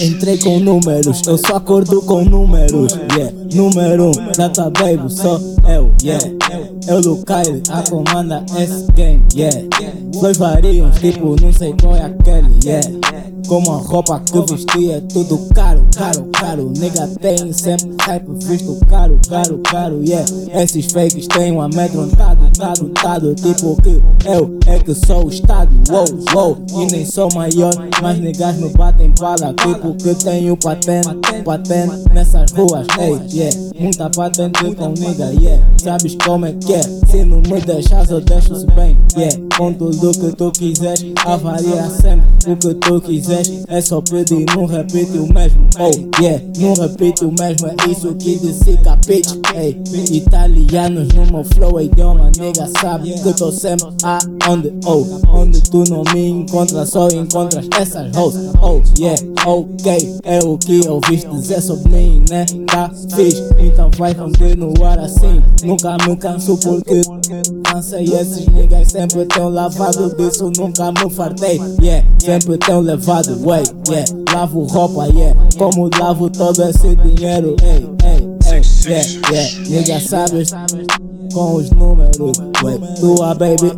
Entrei com números, eu só acordo com números, yeah. Número um, data baby, só eu, yeah. Eu do Kyle, a comanda esse game, yeah. Dois variam, tipo, não sei qual é aquele, yeah. Como a roupa que vesti é tudo caro, caro, caro. Nigga tem sempre hype, visto caro, caro, caro, yeah. Esses fakes têm um amedrontado, tado, tado. Tipo que eu é que sou o estado, wow, wow. E nem sou maior, mas niggas me batem bala. Tipo que tenho patente, patente nessas ruas, hey, yeah. Muita patente com nigga, yeah. Sabes como é que é? Se não me deixas, eu deixo-se bem, yeah. Com tudo que tu quiseres, avalia sempre o que tu quiseres. É só pedir, não repete o mesmo, oh, yeah. Não repete o mesmo, é isso que disse capite, hey. Italianos no meu flow, idioma, nigga, sabe que tô sempre aonde, oh. Onde tu não me encontras, só encontras essas hoes, oh, yeah, ok. É o que ouviste dizer sobre mim, né? Tá fixe, então vai continuar assim. Nunca me canso porque cansei esses niggas sempre tão lavado disso nunca me fartei. Yeah sempre tão levado way yeah. Lavo roupa yeah. Como lavo todo esse dinheiro ei ei ei yeah yeah. Nigga sabes com os números way tua baby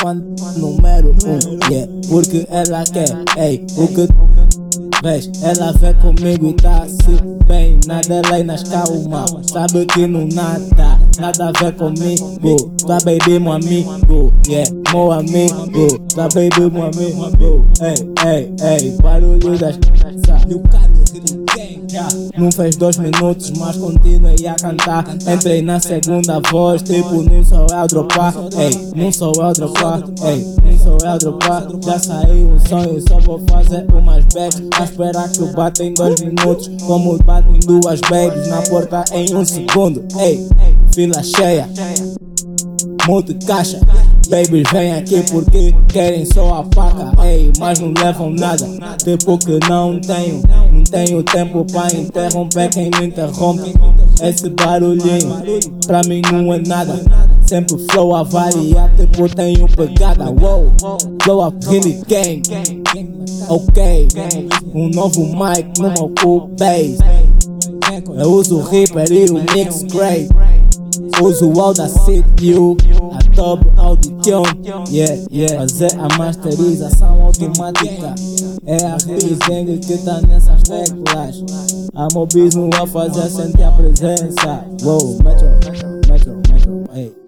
quando número um yeah. Porque ela quer ei o que Vês, ela vê comigo e tá-se bem Nada lei nas calma. Sabe que não nada Nada a ver comigo Tua baby, meu amigo Yeah, meu amigo Tua baby, meu amigo Ei, ei, ei Barulho das não fez dois minutos, mas continuei a cantar. Entrei na segunda voz, tipo, não sou eu dropar. Ei, não sou eu dropar. Ei, não sou eu dropar. Já saiu um sonho, só vou fazer umas bags. A esperar que eu bata em dois minutos, como batem duas babies na porta em um segundo. Ei, fila cheia, muito caixa. Babies vem aqui porque querem só a faca, ei, mas não levam nada. Tipo que não tenho, não tenho tempo pra interromper quem me interrompe. Esse barulhinho pra mim não é nada. Sempre flow a variar, tipo tenho pegada. Wow, flow up really gang. Ok, um novo mic no meu cool bass. Eu uso o Reaper e o Mix Grey. O Audacity, a Top Audition, yeah, yeah. Fazer a masterização automática é a Rizeng que tá nessas teclas. A Mobismo a fazer sentir a presença. Wow, Metro, Metro, Metro, hey.